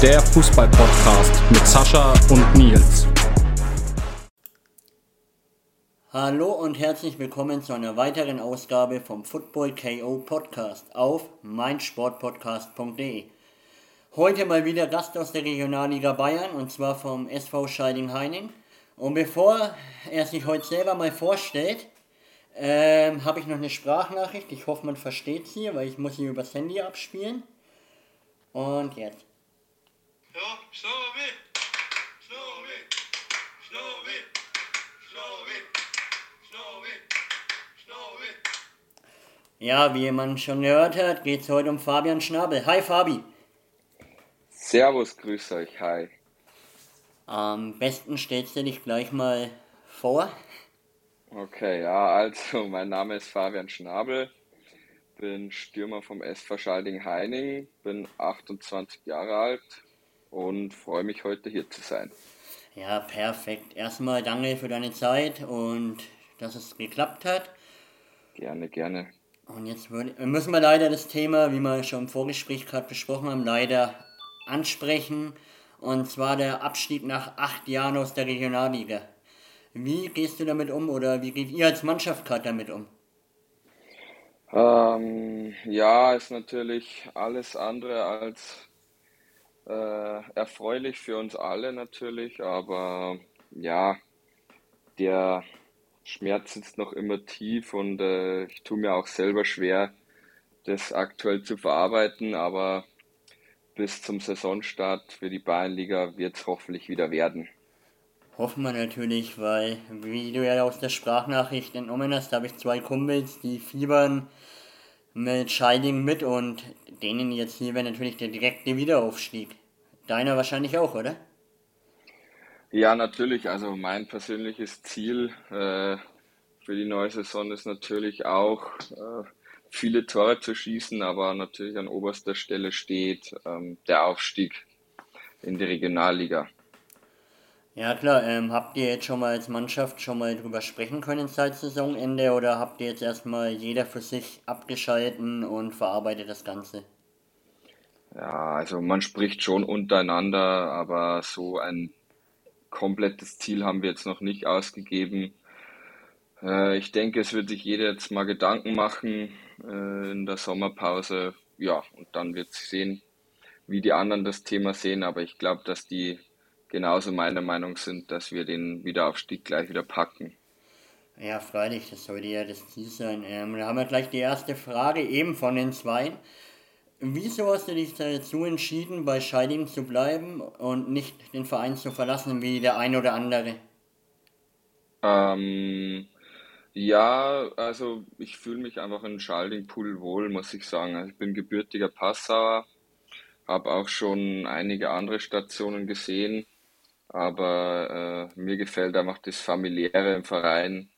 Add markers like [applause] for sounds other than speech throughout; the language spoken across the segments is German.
Der Fußball-Podcast mit Sascha und Nils. Hallo und herzlich willkommen zu einer weiteren Ausgabe vom Football KO Podcast auf meinsportpodcast.de. Heute mal wieder Gast aus der Regionalliga Bayern und zwar vom SV Scheiding-Heining. Und bevor er sich heute selber mal vorstellt, ähm, habe ich noch eine Sprachnachricht. Ich hoffe, man versteht sie, weil ich muss sie übers Handy abspielen. Und jetzt. Ja, Schnobi, Schnobi, Schnobi, Schnobi, Schnobi, Schnobi. Ja, wie man schon gehört hat, geht es heute um Fabian Schnabel. Hi Fabi. Servus, grüß euch, hi. Am besten stellst du dich gleich mal vor. Okay, ja, also [laughs] mein Name ist Fabian Schnabel, bin Stürmer vom SV Schalding-Heining, bin 28 Jahre alt und freue mich heute hier zu sein. Ja, perfekt. Erstmal danke für deine Zeit und dass es geklappt hat. Gerne, gerne. Und jetzt müssen wir leider das Thema, wie wir schon im Vorgespräch gerade besprochen haben, leider ansprechen. Und zwar der Abstieg nach acht Jahren aus der Regionalliga. Wie gehst du damit um oder wie geht ihr als Mannschaft gerade damit um? Ähm, ja, ist natürlich alles andere als äh, erfreulich für uns alle natürlich, aber ja, der Schmerz sitzt noch immer tief und äh, ich tue mir auch selber schwer, das aktuell zu verarbeiten, aber bis zum Saisonstart für die Bayernliga wird es hoffentlich wieder werden. Hoffen wir natürlich, weil, wie du ja aus der Sprachnachricht entnommen hast, habe ich zwei Kumpels, die fiebern mit Scheiding mit und denen jetzt hier wäre natürlich der direkte Wiederaufstieg. Deiner wahrscheinlich auch, oder? Ja, natürlich. Also mein persönliches Ziel äh, für die neue Saison ist natürlich auch, äh, viele Tore zu schießen, aber natürlich an oberster Stelle steht ähm, der Aufstieg in die Regionalliga. Ja klar, ähm, habt ihr jetzt schon mal als Mannschaft schon mal drüber sprechen können seit Saisonende oder habt ihr jetzt erstmal jeder für sich abgeschalten und verarbeitet das Ganze? Ja, also man spricht schon untereinander, aber so ein komplettes Ziel haben wir jetzt noch nicht ausgegeben. Äh, ich denke, es wird sich jeder jetzt mal Gedanken machen äh, in der Sommerpause. Ja, und dann wird sich sehen, wie die anderen das Thema sehen. Aber ich glaube, dass die genauso meiner Meinung sind, dass wir den Wiederaufstieg gleich wieder packen. Ja, freilich, das sollte ja das Ziel sein. Ähm, da haben wir gleich die erste Frage, eben von den zwei. Wieso hast du dich dazu entschieden, bei Scheiding zu bleiben und nicht den Verein zu verlassen, wie der ein oder andere? Ähm, ja, also ich fühle mich einfach in Schaldingpool wohl, muss ich sagen. Also ich bin gebürtiger Passauer, habe auch schon einige andere Stationen gesehen, aber äh, mir gefällt einfach das Familiäre im Verein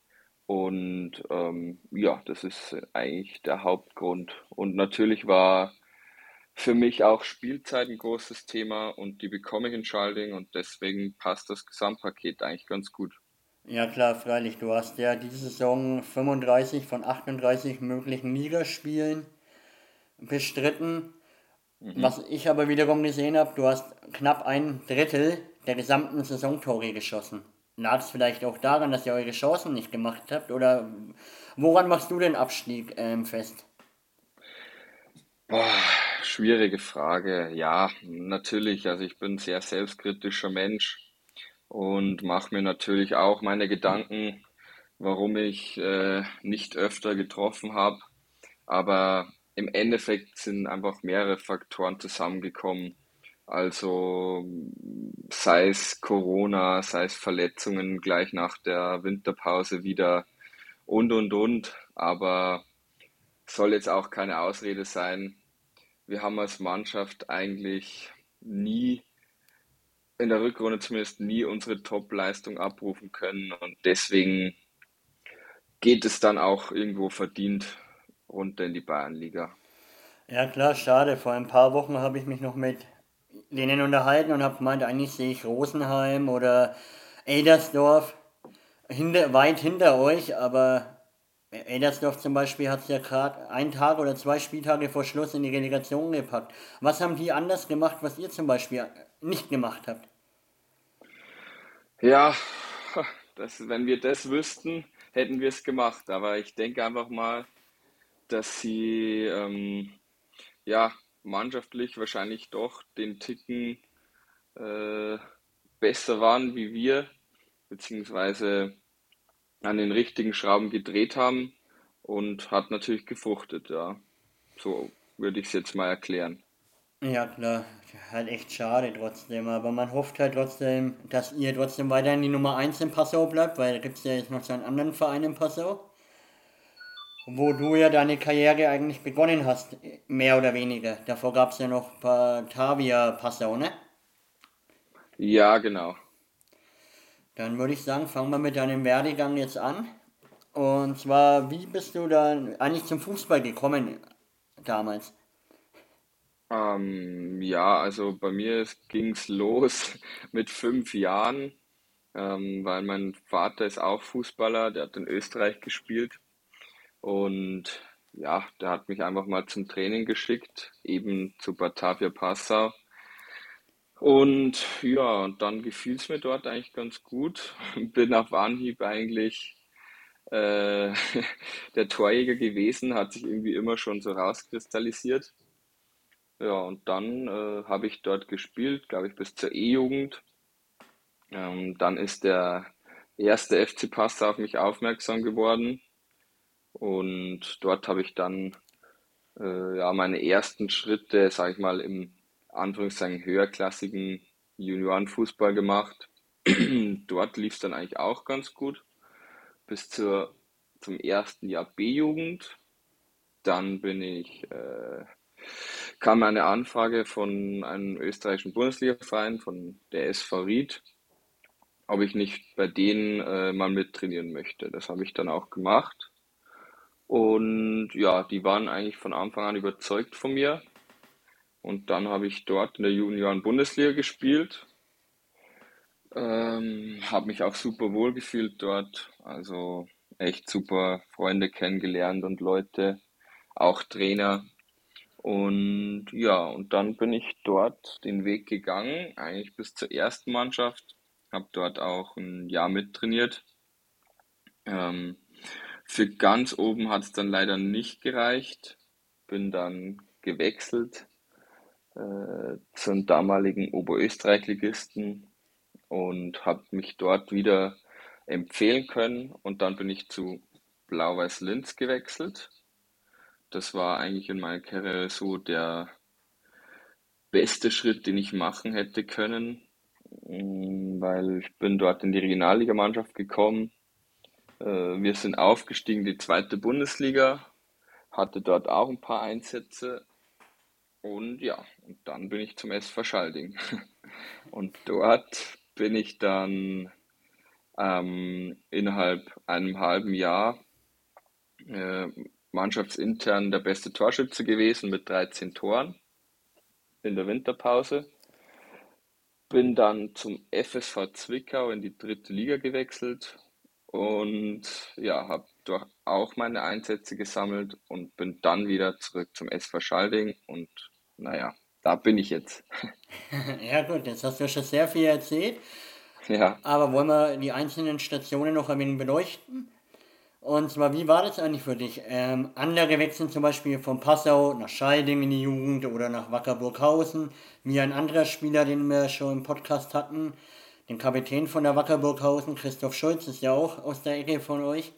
und ähm, ja, das ist eigentlich der Hauptgrund. Und natürlich war für mich auch Spielzeit ein großes Thema und die bekomme ich in Schalding und deswegen passt das Gesamtpaket eigentlich ganz gut. Ja klar, freilich, du hast ja diese Saison 35 von 38 möglichen Ligaspielen bestritten. Mhm. Was ich aber wiederum gesehen habe, du hast knapp ein Drittel der gesamten Saisontore geschossen. Lag es vielleicht auch daran, dass ihr eure Chancen nicht gemacht habt? Oder woran machst du den Abstieg ähm, fest? Boah, schwierige Frage. Ja, natürlich. Also ich bin ein sehr selbstkritischer Mensch und mache mir natürlich auch meine Gedanken, warum ich äh, nicht öfter getroffen habe. Aber im Endeffekt sind einfach mehrere Faktoren zusammengekommen. Also sei es Corona, sei es Verletzungen gleich nach der Winterpause wieder und, und, und. Aber soll jetzt auch keine Ausrede sein. Wir haben als Mannschaft eigentlich nie, in der Rückrunde zumindest nie unsere Top-Leistung abrufen können. Und deswegen geht es dann auch irgendwo verdient runter in die Bayernliga. Ja klar, schade. Vor ein paar Wochen habe ich mich noch mit denen unterhalten und habe gemeint, eigentlich sehe ich Rosenheim oder Edersdorf hinter, weit hinter euch, aber Edersdorf zum Beispiel hat es ja gerade einen Tag oder zwei Spieltage vor Schluss in die Relegation gepackt. Was haben die anders gemacht, was ihr zum Beispiel nicht gemacht habt? Ja, das, wenn wir das wüssten, hätten wir es gemacht. Aber ich denke einfach mal, dass sie ähm, ja mannschaftlich wahrscheinlich doch den Ticken äh, besser waren wie wir, beziehungsweise an den richtigen Schrauben gedreht haben und hat natürlich gefruchtet, ja. So würde ich es jetzt mal erklären. Ja, klar. Halt echt schade trotzdem. Aber man hofft halt trotzdem, dass ihr trotzdem weiterhin die Nummer 1 in Passau bleibt, weil da gibt es ja jetzt noch so einen anderen Verein in Passau. Wo du ja deine Karriere eigentlich begonnen hast, mehr oder weniger. Davor gab es ja noch Batavia Passau, ne? Ja, genau. Dann würde ich sagen, fangen wir mit deinem Werdegang jetzt an. Und zwar, wie bist du dann eigentlich zum Fußball gekommen damals? Ähm, ja, also bei mir ging es los [laughs] mit fünf Jahren, ähm, weil mein Vater ist auch Fußballer, der hat in Österreich gespielt und ja, der hat mich einfach mal zum Training geschickt, eben zu Batavia Passau. Und ja, und dann gefiel es mir dort eigentlich ganz gut. [laughs] Bin auf Anhieb eigentlich äh, [laughs] der Torjäger gewesen, hat sich irgendwie immer schon so rauskristallisiert. Ja, und dann äh, habe ich dort gespielt, glaube ich, bis zur E-Jugend. Ähm, dann ist der erste FC Passau auf mich aufmerksam geworden. Und dort habe ich dann äh, ja, meine ersten Schritte, sage ich mal, im Anführungszeichen höherklassigen Juniorenfußball gemacht. [clears throat] dort lief es dann eigentlich auch ganz gut. Bis zur, zum ersten Jahr B-Jugend. Dann bin ich, äh, kam eine Anfrage von einem österreichischen Bundesliga-Verein, von der SV Ried, ob ich nicht bei denen äh, mal mittrainieren möchte. Das habe ich dann auch gemacht. Und ja, die waren eigentlich von Anfang an überzeugt von mir. Und dann habe ich dort in der Junioren-Bundesliga gespielt. Ähm, habe mich auch super wohl gefühlt dort. Also echt super Freunde kennengelernt und Leute, auch Trainer. Und ja, und dann bin ich dort den Weg gegangen, eigentlich bis zur ersten Mannschaft. Habe dort auch ein Jahr mittrainiert. Ähm, für ganz oben hat es dann leider nicht gereicht. Bin dann gewechselt äh, zum damaligen Oberösterreich-Ligisten und habe mich dort wieder empfehlen können. Und dann bin ich zu Blau-Weiß Linz gewechselt. Das war eigentlich in meiner Karriere so der beste Schritt, den ich machen hätte können, mm, weil ich bin dort in die Regionalligamannschaft gekommen äh, wir sind aufgestiegen, die zweite Bundesliga, hatte dort auch ein paar Einsätze und ja, und dann bin ich zum SV Schalding. [laughs] Und dort bin ich dann ähm, innerhalb einem halben Jahr äh, mannschaftsintern der beste Torschütze gewesen mit 13 Toren in der Winterpause. Bin dann zum FSV Zwickau in die dritte Liga gewechselt und ja, habe dort auch meine Einsätze gesammelt und bin dann wieder zurück zum SV Schalding und naja, da bin ich jetzt. [laughs] ja gut, jetzt hast du schon sehr viel erzählt. Ja. Aber wollen wir die einzelnen Stationen noch ein wenig beleuchten? Und zwar, wie war das eigentlich für dich? Ähm, andere wechseln zum Beispiel von Passau nach Schalding in die Jugend oder nach Wackerburghausen, wie ein anderer Spieler, den wir schon im Podcast hatten den Kapitän von der Wacker Burghausen, Christoph Schulz, ist ja auch aus der Ecke von euch.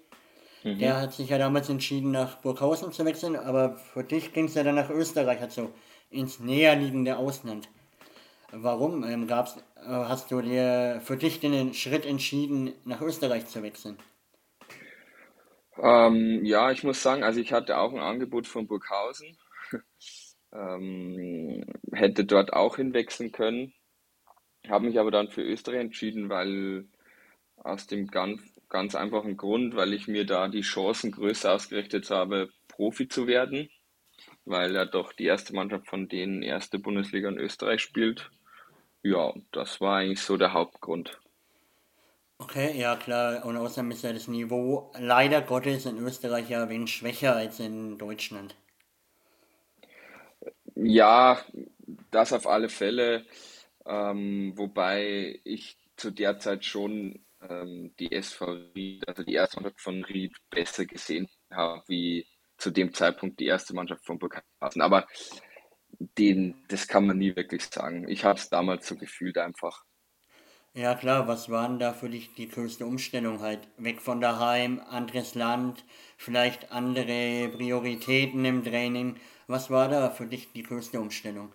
Mhm. Der hat sich ja damals entschieden, nach Burghausen zu wechseln, aber für dich ging es ja dann nach Österreich, also ins näherliegende Ausland. Warum ähm, gab's, äh, hast du dir für dich den Schritt entschieden, nach Österreich zu wechseln? Ähm, ja, ich muss sagen, also ich hatte auch ein Angebot von Burghausen. [laughs] ähm, hätte dort auch hinwechseln können. Habe mich aber dann für Österreich entschieden, weil aus dem ganz, ganz einfachen Grund, weil ich mir da die Chancen größer ausgerichtet habe, Profi zu werden, weil ja doch die erste Mannschaft von denen erste Bundesliga in Österreich spielt. Ja, das war eigentlich so der Hauptgrund. Okay, ja klar. Und außerdem ist ja das Niveau leider Gottes in Österreich ja ein wenig schwächer als in Deutschland. Ja, das auf alle Fälle. Ähm, wobei ich zu der Zeit schon ähm, die SV Ried, also die erste Mannschaft von Ried, besser gesehen habe, wie zu dem Zeitpunkt die erste Mannschaft von Burghausen. Aber den, das kann man nie wirklich sagen. Ich habe es damals so gefühlt einfach. Ja klar, was waren da für dich die größte Umstellung halt? Weg von daheim, anderes Land, vielleicht andere Prioritäten im Training. Was war da für dich die größte Umstellung?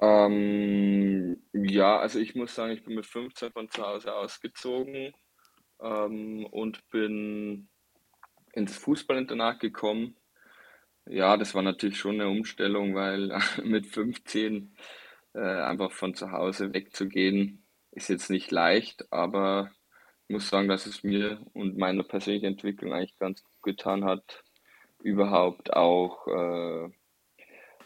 Ähm, ja, also ich muss sagen, ich bin mit 15 von zu Hause ausgezogen ähm, und bin ins Fußballinternat gekommen. Ja, das war natürlich schon eine Umstellung, weil [laughs] mit 15 äh, einfach von zu Hause wegzugehen, ist jetzt nicht leicht, aber ich muss sagen, dass es mir und meiner persönlichen Entwicklung eigentlich ganz gut getan hat. Überhaupt auch äh,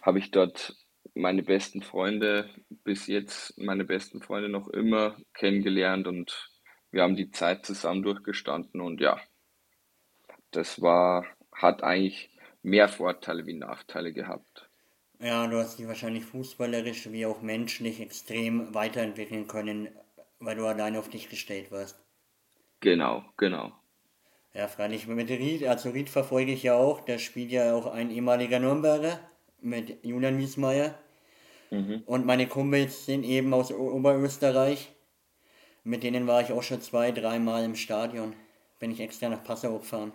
habe ich dort meine besten Freunde bis jetzt, meine besten Freunde noch immer kennengelernt und wir haben die Zeit zusammen durchgestanden und ja, das war, hat eigentlich mehr Vorteile wie Nachteile gehabt. Ja, du hast dich wahrscheinlich fußballerisch wie auch menschlich extrem weiterentwickeln können, weil du allein auf dich gestellt warst. Genau, genau. Ja, freilich mit Ried, also Ried verfolge ich ja auch, da spielt ja auch ein ehemaliger Nürnberger mit Julian Wiesmeier. Mhm. Und meine Kumpels sind eben aus Oberösterreich. Mit denen war ich auch schon zwei, dreimal im Stadion. Bin ich extra nach Passau gefahren.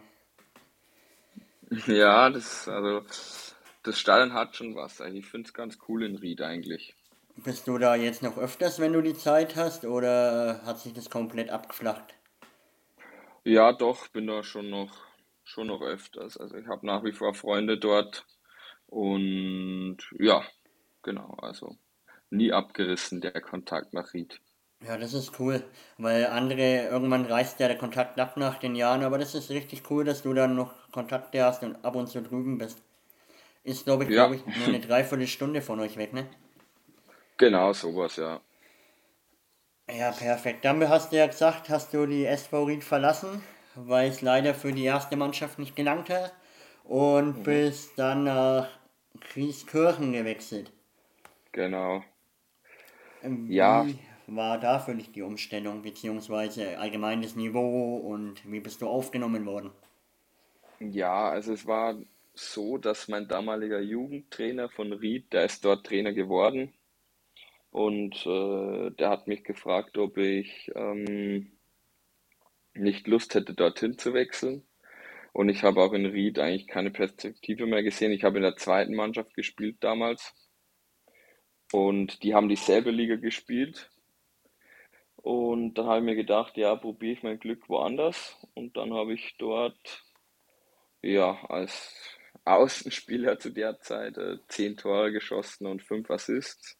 Ja, das, also, das Stadion hat schon was. Also Ich finde es ganz cool in Ried eigentlich. Bist du da jetzt noch öfters, wenn du die Zeit hast, oder hat sich das komplett abgeflacht? Ja, doch, bin da schon noch, schon noch öfters. Also ich habe nach wie vor Freunde dort und ja, genau, also nie abgerissen der Kontakt nach Ried. Ja, das ist cool, weil andere, irgendwann reißt ja der Kontakt ab nach den Jahren, aber das ist richtig cool, dass du dann noch Kontakte hast und ab und zu drüben bist. Ist, glaube ich, Ja, glaube ich, nur eine Dreiviertelstunde von euch weg, ne? genau sowas, ja. Ja, perfekt. Dann hast du ja gesagt, hast du die SV Ried verlassen, weil es leider für die erste Mannschaft nicht gelangt hat und bist dann nach Grieskirchen gewechselt. Genau. Ähm, Ja, Wie war da für dich die Umstellung, beziehungsweise allgemeines Niveau und wie bist du aufgenommen worden? ja, also es war so, dass mein damaliger Jugendtrainer von Ried, der ist dort Trainer geworden und äh, der hat mich gefragt, ob ich ähm, nicht Lust hätte, dorthin zu wechseln. Und ich habe auch in Ried eigentlich keine Perspektive mehr gesehen. Ich habe in der zweiten Mannschaft gespielt damals und die haben dieselbe Liga gespielt. Und dann habe ich mir gedacht, ja, probiere ich mein Glück woanders. Und dann habe ich dort, ja, als Außenspieler zu der Zeit äh, zehn Tore geschossen und fünf Assists.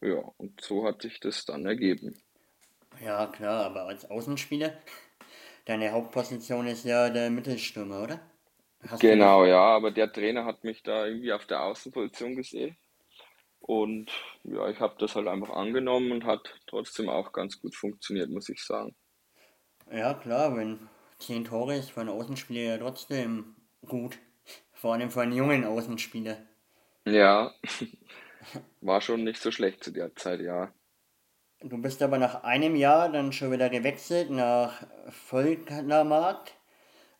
Ja, und so hat sich das dann ergeben. Ja, klar, aber als Außenspieler, deine Hauptposition ist ja der Mittelstürmer, oder? Hast? Genau, ja, aber der Trainer hat mich da irgendwie auf der Außenposition gesehen. Und ja, ich habe das halt einfach angenommen und hat trotzdem auch ganz gut funktioniert, muss ich sagen. Ja, klar, wenn zehn Tore ist für einen Außenspieler ja trotzdem gut. Vor allem für einen jungen Außenspieler. Ja, [laughs] war schon nicht so schlecht zu der Zeit, ja. Du bist aber nach einem Jahr dann schon wieder gewechselt nach Völklermarkt.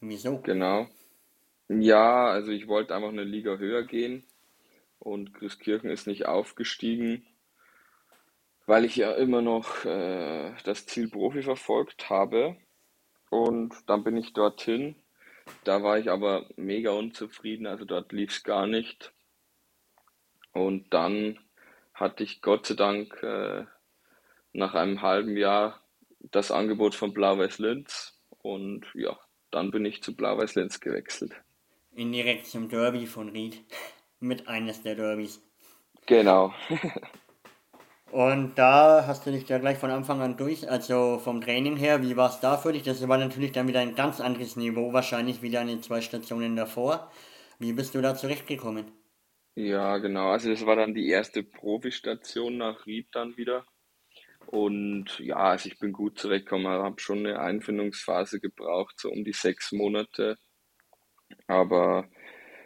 Wieso? Genau. Ja, also ich wollte einfach eine Liga höher gehen und Christkirchen ist nicht aufgestiegen, weil ich ja immer noch äh, das Ziel Profi verfolgt habe. Und dann bin ich dorthin. Da war ich aber mega unzufrieden, also dort lief es gar nicht. Und dann hatte ich Gott sei Dank äh, nach einem halben Jahr das Angebot von Blau-Weiß Linz und ja, dann bin ich zu Blau-Weiß Linz gewechselt. Indirekt zum Derby von Ried. Mit eines der Derbys. Genau. [laughs] Und da hast du dich da gleich von Anfang an durch, also vom Training her, wie war es da für dich? Das war natürlich dann wieder ein ganz anderes Niveau, wahrscheinlich wieder an den zwei Stationen davor. Wie bist du da zurechtgekommen? Ja, genau. Also das war dann die erste Profistation nach Ried dann wieder. Und ja, also ich bin gut zurechtgekommen, habe schon eine Einfindungsphase gebraucht, so um die sechs Monate. Aber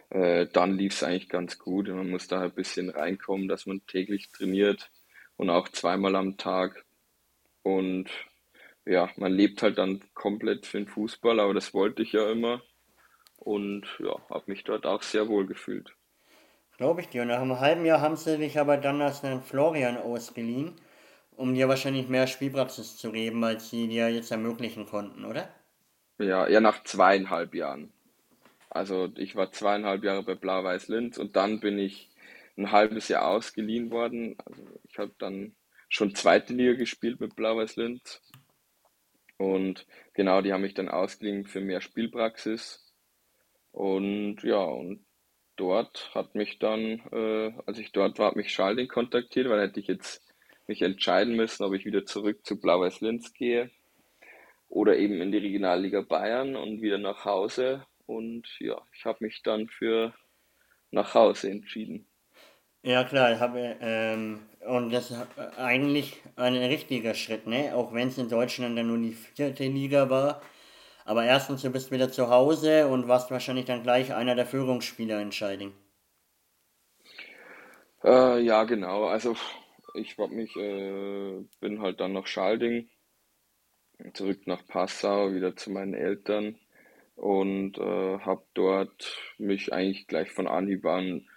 äh, dann lief es eigentlich ganz gut. Man muss da ein bisschen reinkommen, dass man täglich trainiert und auch zweimal am Tag. Und ja, man lebt halt dann komplett für den Fußball, aber das wollte ich ja immer. Und ja, habe mich dort auch sehr wohl gefühlt. Glaube ich dir. Und nach einem halben Jahr haben sie dich aber dann als einen Florian ausgeliehen, um dir wahrscheinlich mehr Spielpraxis zu geben, als sie dir jetzt ermöglichen konnten, oder? Ja, ja, nach zweieinhalb Jahren. Also ich war zweieinhalb Jahre bei Blau-Weiß Linz und dann bin ich ein halbes Jahr ausgeliehen worden. Also ich habe dann schon zweite Liga gespielt mit Blau-Weiß Linz. Und genau, die haben mich dann ausgeliehen für mehr Spielpraxis. Und ja, und dort hat mich dann, äh, als ich dort war, hat mich Schalding kontaktiert, weil hätte ich jetzt mich entscheiden müssen, ob ich wieder zurück zu Blau-Weiß Linz gehe oder eben in die Regionalliga Bayern und wieder nach Hause. Und ja, ich habe mich dann für nach Hause entschieden. Ja klar, ich habe, ähm, und das ist eigentlich ein richtiger Schritt, ne? Auch wenn es in Deutschland dann nur die vierte Liga war. Aber erstens, du bist wieder zu Hause und warst wahrscheinlich dann gleich einer der Führungsspieler in Scheiding. Äh, ja, genau. Also ich hab mich, äh, bin halt dann nach Schalding, zurück nach Passau, wieder zu meinen Eltern und äh, habe dort mich eigentlich gleich von Anhieb an,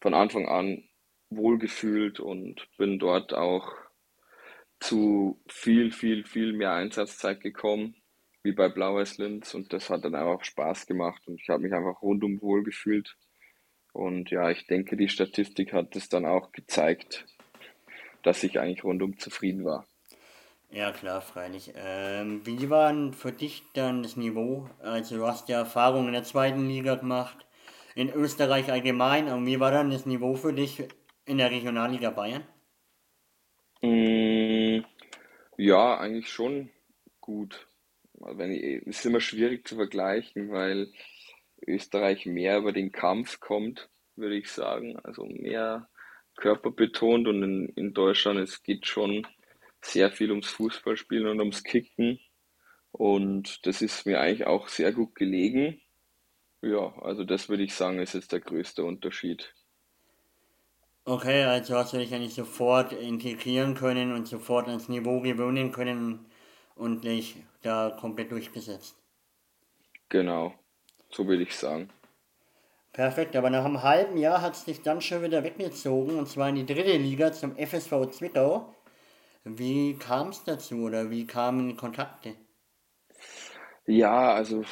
von Anfang an wohlgefühlt und bin dort auch zu viel, viel, viel mehr Einsatzzeit gekommen, wie bei Blau-Weiß Linz und das hat dann einfach Spaß gemacht und ich habe mich einfach rundum wohl gefühlt. Und ja, ich denke, die Statistik hat es dann auch gezeigt, dass ich eigentlich rundum zufrieden war. Ja, klar, freilich. Ähm, wie war denn für dich dann das Niveau? Also, du hast ja Erfahrung in der zweiten Liga gemacht, in Österreich allgemein. Und wie war dann das Niveau für dich in der Regionalliga Bayern? Mm, ja, eigentlich schon gut. Also es ist immer schwierig zu vergleichen, weil Österreich mehr über den Kampf kommt, würde ich sagen. Also mehr körperbetont und in, in Deutschland, es geht schon sehr viel ums Fußballspielen und ums Kicken. Und das ist mir eigentlich auch sehr gut gelegen. Ja, also das würde ich sagen, ist jetzt der größte Unterschied. Okay, also hast du dich eigentlich sofort integrieren können und sofort ans Niveau gewöhnen können und dich da komplett durchgesetzt. Genau, so würde ich sagen. Perfekt, aber nach einem halben Jahr hat es dich dann schon wieder weggezogen und zwar in die dritte Liga zum FSV Zwickau. Wie kam es dazu oder wie kamen Kontakte? Ja, also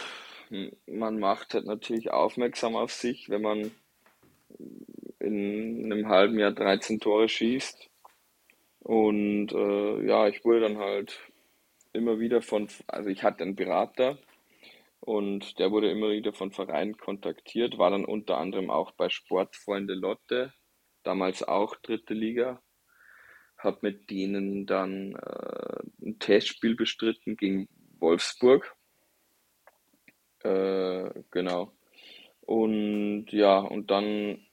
man macht halt natürlich aufmerksam auf sich, wenn man in einem halben Jahr 13 Tore schießt. Und äh, ja, ich wurde dann halt immer wieder von, also ich hatte einen Berater und der wurde immer wieder von Vereinen kontaktiert, war dann unter anderem auch bei Sportfreunde Lotte, damals auch dritte Liga, habe mit denen dann äh, ein Testspiel bestritten gegen Wolfsburg. Äh, genau. Und ja, und dann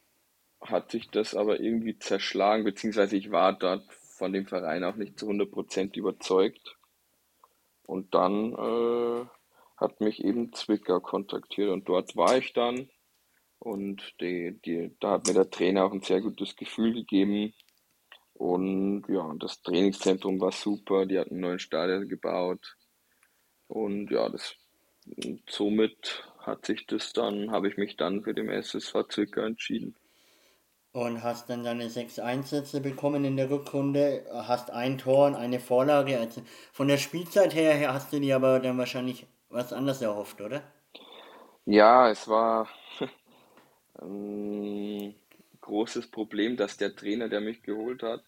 hat sich das aber irgendwie zerschlagen, beziehungsweise ich war dort von dem Verein auch nicht zu 100% überzeugt. Und dann äh, hat mich eben Zwickau kontaktiert und dort war ich dann. Und die, die, da hat mir der Trainer auch ein sehr gutes Gefühl gegeben. Und ja, das Trainingszentrum war super, die hatten einen neuen Stadion gebaut. Und ja, das, und somit hat sich das dann, habe ich mich dann für den SSV Zwickau entschieden. Und hast dann deine sechs Einsätze bekommen in der Rückrunde, hast ein Tor und eine Vorlage. Also von der Spielzeit her hast du dir aber dann wahrscheinlich was anderes erhofft, oder? Ja, es war ein [laughs] großes Problem, dass der Trainer, der mich geholt hat,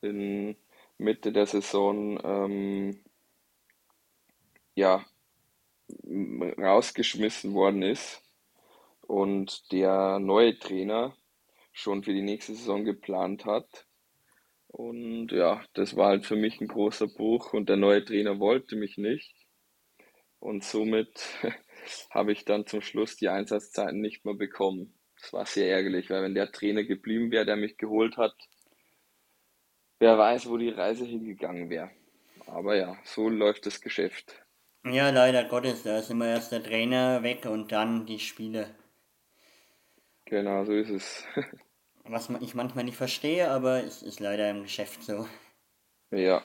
in Mitte der Saison ähm, ja rausgeschmissen worden ist und der neue Trainer schon für die nächste Saison geplant hat. Und ja, das war halt für mich ein großer Bruch und der neue Trainer wollte mich nicht. Und somit [laughs] habe ich dann zum Schluss die Einsatzzeiten nicht mehr bekommen. Das war sehr ärgerlich, weil wenn der Trainer geblieben wäre, der mich geholt hat, wer weiß, wo die Reise hingegangen wäre. Aber ja, so läuft das Geschäft. Ja, leider Gottes, da ist immer erst der Trainer weg und dann die Spiele. Genau, so ist es. [laughs] Was ich manchmal nicht verstehe, aber es ist leider im Geschäft so. Ja,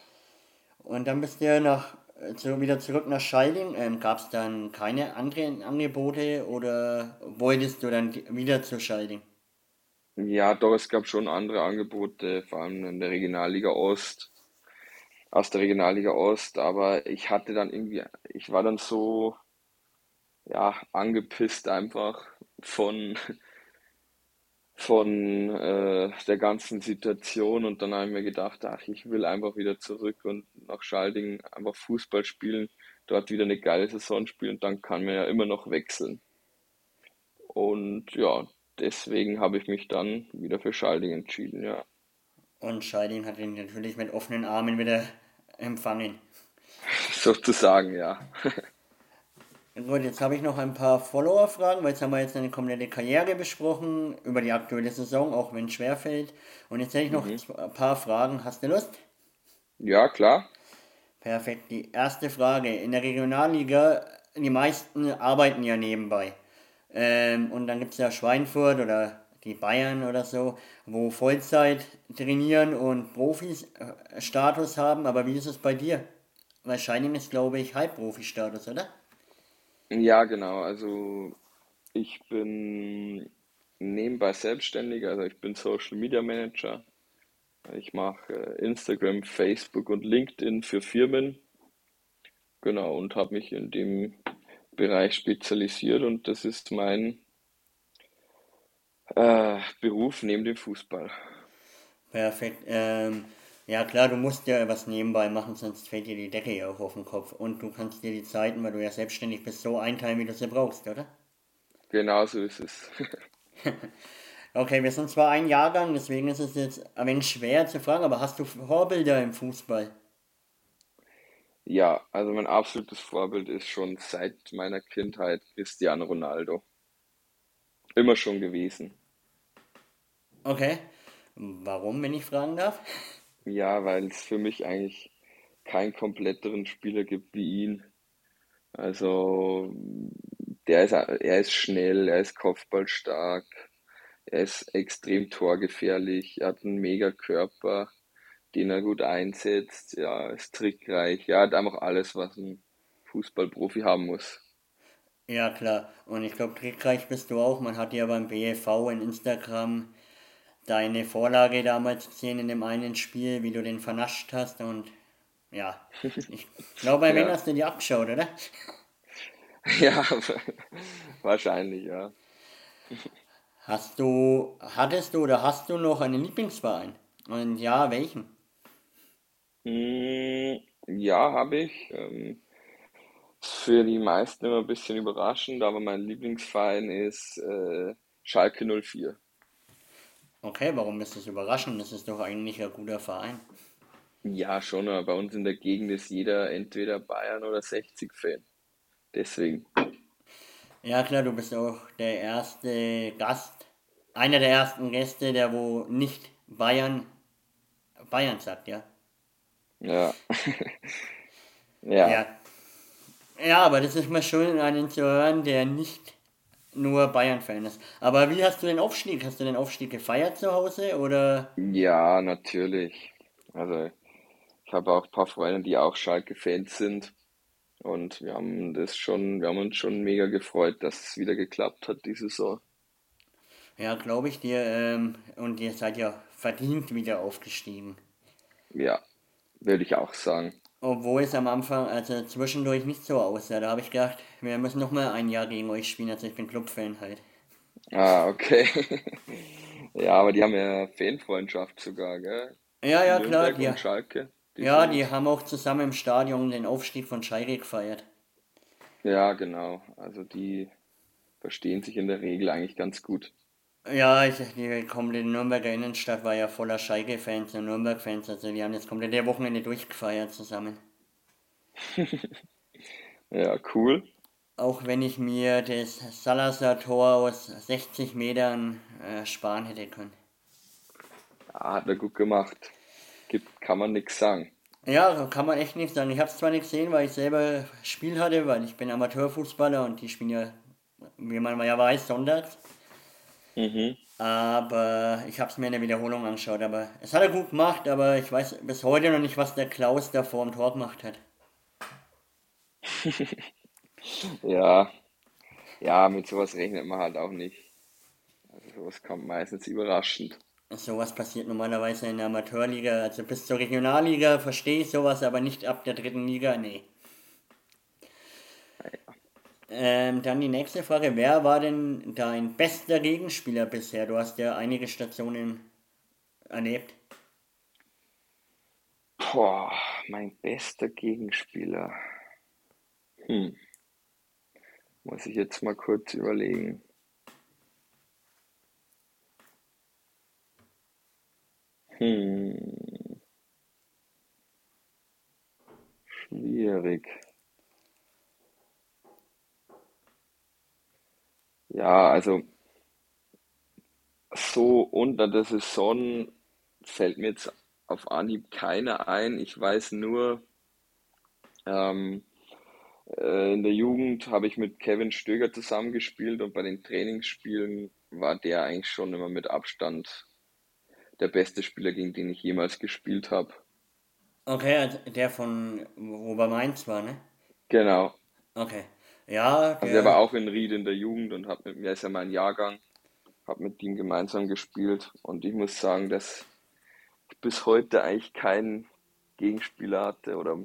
Und dann bist du ja nach, äh, zu, wieder zurück nach Scheiding. Ähm, Gab es dann keine anderen Angebote oder wolltest du dann wieder zu Scheiding? ja, doch, es gab schon andere Angebote, vor allem in der Regionalliga Ost, aus der Regionalliga Ost, aber ich hatte dann irgendwie, ich war dann so, ja, angepisst einfach von, von äh, der ganzen Situation und dann habe ich mir gedacht, ach, ich will einfach wieder zurück und nach Schalding einfach Fußball spielen, dort wieder eine geile Saison spielen und dann kann man ja immer noch wechseln. Und ja, deswegen habe ich mich dann wieder für Schalding entschieden, ja. Und Scheiding hat ihn natürlich mit offenen Armen wieder empfangen. [laughs] Sozusagen, ja. Gut, jetzt habe ich noch ein paar Follower-Fragen, weil jetzt haben wir jetzt eine komplette Karriere besprochen, über die aktuelle Saison, auch wenn es schwerfällt. Und jetzt hätte ich noch ein paar Fragen. Hast du Lust? Ja, klar. Perfekt. Die erste Frage. In der Regionalliga, die meisten arbeiten ja nebenbei. Ähm, und dann gibt es ja Schweinfurt oder die Bayern oder so, wo Vollzeit trainieren und Profis-Status haben. Aber wie ist es bei dir? Wahrscheinlich ist, glaube ich, Halbprofi-Status, oder? Ja, genau. Also ich bin nebenbei selbstständig, also ich bin Social Media Manager. Ich mache äh, Instagram, Facebook und LinkedIn für Firmen. Genau, und habe mich in dem Bereich spezialisiert und das ist mein äh, Beruf neben dem Fußball. Perfekt. Ähm, ja klar, du musst ja was nebenbei machen, sonst fällt dir die Decke ja auch auf den Kopf. Und du kannst dir die Zeiten, weil du ja selbstständig bist, so einteilen, wie du sie brauchst, oder? Genau so ist es. [laughs] Okay, wir sind zwar ein Jahrgang, deswegen ist es jetzt ein wenig schwer zu fragen, aber hast du Vorbilder im Fußball? Ja, also mein absolutes Vorbild ist schon seit meiner Kindheit Cristiano Ronaldo. Immer schon gewesen. Okay. Warum, wenn ich fragen darf? [laughs] Ja, weil es für mich eigentlich keinen kompletteren Spieler gibt wie ihn. Also, der ist, er ist schnell, er ist kopfballstark, er ist extrem torgefährlich, er hat einen mega Körper, den er gut einsetzt, ja, ist trickreich, er hat einfach alles, was ein Fußballprofi haben muss. Ja, klar. Und ich glaube, trickreich bist du auch. Man hat ja beim BFV in Instagram deine Vorlage damals gesehen in dem einen Spiel, wie du den vernascht hast. Und ja, [laughs] ich glaube, bei wen Ja, hast du die abgeschaut, oder? [laughs] ja, wahrscheinlich, ja. Hast du, hattest du oder hast du noch einen Lieblingsverein? Und ja, welchen? Mm, ja, habe ich. Ähm, für die meisten immer ein bisschen überraschend, aber mein Lieblingsverein ist äh, Schalke 04. Okay, warum ist das überraschend? Das ist doch eigentlich ein guter Verein. Ja, schon, aber bei uns in der Gegend ist jeder entweder Bayern oder 60-Fan. Deswegen. Ja, klar, du bist auch der erste Gast, einer der ersten Gäste, der wo nicht Bayern, Bayern sagt, ja. Ja. [laughs] Ja. Ja. Ja, aber das ist mal schön, einen zu hören, der nicht nur Bayern-Fan ist. Aber wie hast du den Aufstieg? Hast du den Aufstieg gefeiert zu Hause oder? Ja, natürlich. Also, ich habe auch ein paar Freunde, die auch Schalke-Fans sind. Und wir haben das schon, wir haben uns schon mega gefreut, dass es wieder geklappt hat, die Saison. Ja, glaube ich dir. Ähm, und ihr seid ja verdient wieder aufgestiegen. Ja, würde ich auch sagen. Obwohl es am Anfang, also zwischendurch nicht so aussah. Da habe ich gedacht, wir müssen noch mal ein Jahr gegen euch spielen. Also ich bin Clubfan halt. Ah, okay. [laughs] Ja, aber die haben ja Fanfreundschaft sogar, gell? Ja, ja, klar. Nürnberg Die, und Schalke. Die ja, die haben auch zusammen im Stadion den Aufstieg von Schalke gefeiert. ja, genau. Also die verstehen sich in der Regel eigentlich ganz gut. Ja, ich, die komplette Nürnberger Innenstadt war ja voller Schalke-Fans und Nürnberg-Fans. Also die haben das komplette Wochenende durchgefeiert zusammen. [laughs] Ja, cool. Auch wenn ich mir das Salazar-Tor aus 60 Metern äh, sparen hätte können. Ja, hat er gut gemacht. gibt, kann man nichts sagen. Ja, kann man echt nicht sagen. Ich habe es zwar nicht gesehen, weil ich selber Spiel hatte, weil ich bin Amateurfußballer und die spielen ja, wie man ja weiß, sonntags. Mhm. Aber ich habe es mir in der Wiederholung angeschaut. Aber es hat er gut gemacht, aber ich weiß bis heute noch nicht, was der Klaus da vor dem Tor gemacht hat. [laughs] Ja, ja, mit sowas rechnet man halt auch nicht. Also sowas kommt meistens überraschend. Sowas passiert normalerweise in der Amateurliga. Also bis zur Regionalliga verstehe ich sowas, aber nicht ab der dritten Liga, nee. Ähm, dann die nächste Frage. Wer war denn dein bester Gegenspieler bisher? Du hast ja einige Stationen erlebt. Boah, mein bester Gegenspieler. Hm. Muss ich jetzt mal kurz überlegen. Hm. Schwierig. Ja, also so unter der Saison fällt mir jetzt auf Anhieb keiner ein. Ich weiß nur, ähm, äh, in der Jugend habe ich mit Kevin Stöger zusammengespielt und bei den Trainingsspielen war der eigentlich schon immer mit Abstand der beste Spieler, gegen den ich jemals gespielt habe. Okay, also der von wo bei Mainz war, ne? Genau. Okay. Ja, Also der war auch in Ried in der Jugend und hat mit mir, ist ja mein Jahrgang, habe mit ihm gemeinsam gespielt und ich muss sagen, dass ich bis heute eigentlich keinen Gegenspieler hatte oder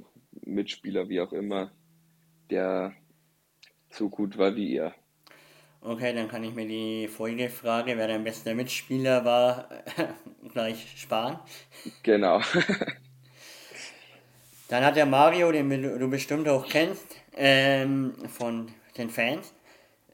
Mitspieler, wie auch immer, der so gut war wie er. Okay, dann kann ich mir die Folgefrage, wer dein bester Mitspieler war, [laughs] gleich sparen. Genau. [laughs] Dann hat der Mario, den du bestimmt auch kennst, ähm, von den Fans.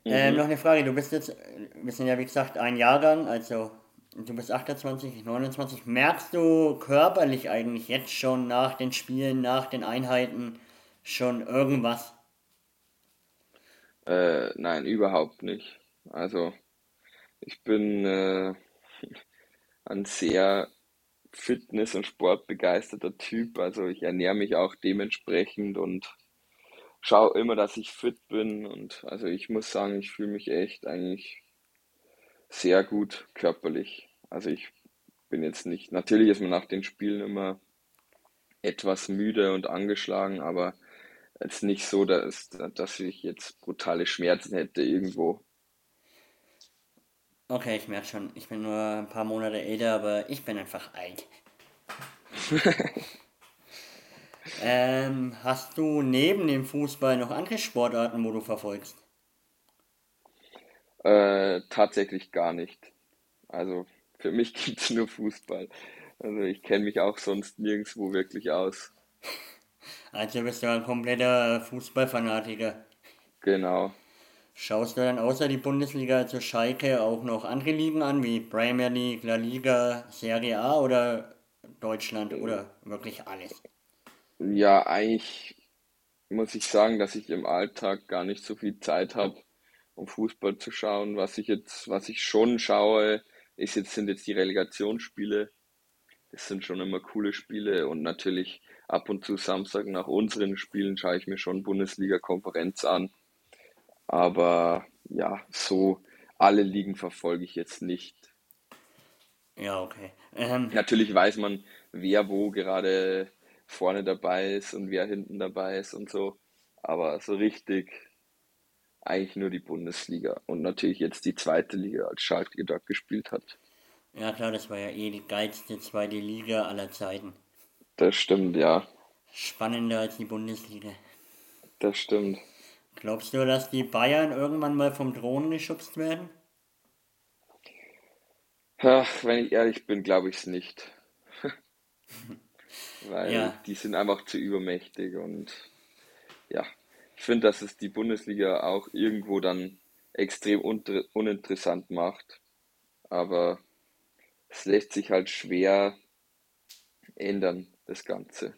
Ähm, noch eine Frage, du bist jetzt, wir sind ja wie gesagt ein Jahrgang, also du bist 28, 29. Merkst du körperlich eigentlich jetzt schon nach den Spielen, nach den Einheiten schon irgendwas? Äh, nein, überhaupt nicht. Also ich bin äh, [laughs] ein sehr Fitness- und Sportbegeisterter Typ. Also ich ernähre mich auch dementsprechend und schaue immer, dass ich fit bin. Und also ich muss sagen, ich fühle mich echt eigentlich sehr gut körperlich. Also ich bin jetzt nicht, natürlich ist man nach den Spielen immer etwas müde und angeschlagen, aber jetzt nicht so, dass, dass ich jetzt brutale Schmerzen hätte irgendwo. Okay, ich merke schon, ich bin nur ein paar Monate älter, aber ich bin einfach alt. [laughs] ähm, hast du neben dem Fußball noch andere Sportarten, wo du verfolgst? Äh, tatsächlich gar nicht. Also für mich [laughs] gibt es nur Fußball. Also ich kenne mich auch sonst nirgendwo wirklich aus. [laughs] Also bist du ein kompletter Fußballfanatiker. Genau. Schaust du dann außer die Bundesliga, also Schalke, auch noch andere Ligen an, wie Premier League, La Liga, Serie A oder Deutschland oder wirklich alles? Ja, eigentlich muss ich sagen, dass ich im Alltag gar nicht so viel Zeit habe, um Fußball zu schauen. Was ich jetzt, was ich schon schaue, ist jetzt, sind jetzt die Relegationsspiele. Das sind schon immer coole Spiele und natürlich ab und zu Samstag nach unseren Spielen schaue ich mir schon Bundesliga-Konferenz an. Aber ja, so alle Ligen verfolge ich jetzt nicht. Ja, okay. Ähm, Natürlich weiß man, wer wo gerade vorne dabei ist und wer hinten dabei ist und so. Aber so richtig eigentlich nur die Bundesliga und natürlich jetzt die zweite Liga, als Schalke dort gespielt hat. ja klar, das war ja eh die geilste zweite Liga aller Zeiten. Das stimmt, ja. Spannender als die Bundesliga. Das stimmt. Glaubst du, dass die Bayern irgendwann mal vom Thron geschubst werden? Ach, wenn ich ehrlich bin, glaube ich es nicht. [laughs] Weil Ja, die sind einfach zu übermächtig und ja, ich finde, dass es die Bundesliga auch irgendwo dann extrem uninteressant macht. Aber es lässt sich halt schwer ändern, das Ganze.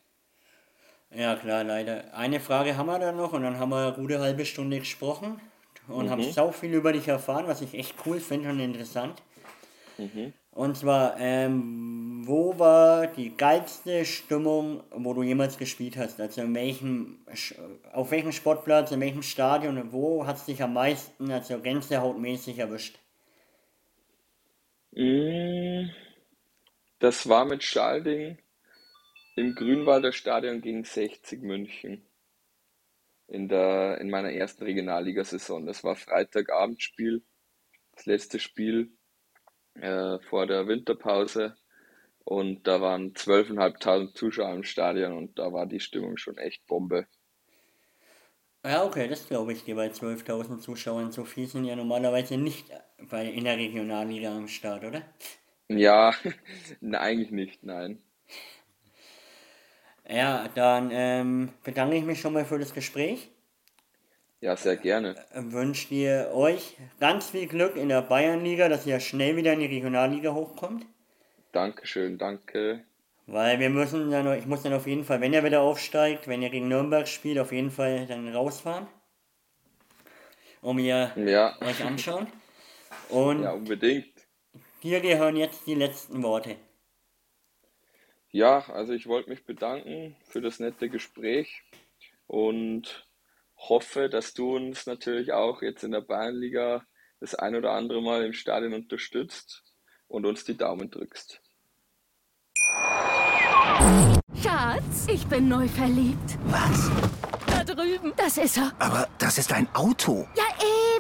Ja klar, leider. Eine Frage haben wir dann noch und dann haben wir eine gute halbe Stunde gesprochen und haben Mhm, sau viel über dich erfahren, was ich echt cool finde und interessant. mhm. Und zwar, ähm, wo war die geilste Stimmung, wo du jemals gespielt hast? Also in welchem, auf welchem Sportplatz, in welchem Stadion und wo hat es dich am meisten, also gänsehautmäßig erwischt? Mm, Das war mit Schalding im Grünwalder Stadion gegen 60 München in der, in meiner ersten Regionalligasaison. Das war Freitagabendspiel, das letzte Spiel äh, vor der Winterpause. Und da waren 12.500 Zuschauer im Stadion und da war die Stimmung schon echt Bombe. Ja, okay, das glaube ich dir bei 12.000 Zuschauern. So viel sind ja normalerweise nicht bei, in der Regionalliga am Start, oder? Ja, [laughs] eigentlich nicht, nein. Ja, dann ähm, bedanke ich mich schon mal für das Gespräch. Ja, sehr gerne. Wünsche dir euch ganz viel Glück in der Bayernliga, dass ihr schnell wieder in die Regionalliga hochkommt. Dankeschön, danke. Weil wir müssen dann, ich muss dann auf jeden Fall, wenn ihr wieder aufsteigt, wenn ihr gegen Nürnberg spielt, auf jeden Fall dann rausfahren. Um ihr Ja, euch anschauen. Und ja, unbedingt. hier gehören jetzt die letzten Worte. Ja, also ich wollte mich bedanken für das nette Gespräch und hoffe, dass du uns natürlich auch jetzt in der Bayernliga das ein oder andere Mal im Stadion unterstützt und uns die Daumen drückst. Schatz, ich bin neu verliebt. Was? Da drüben. Das ist er. Aber das ist ein Auto. Ja,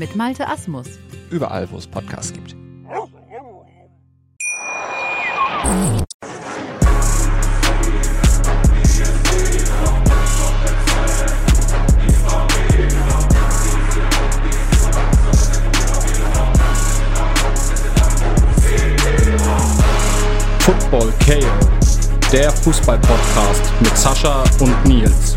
Mit Malte Asmus. Überall, wo es Podcasts gibt. Football KO, der Fußball-Podcast mit Sascha und Nils.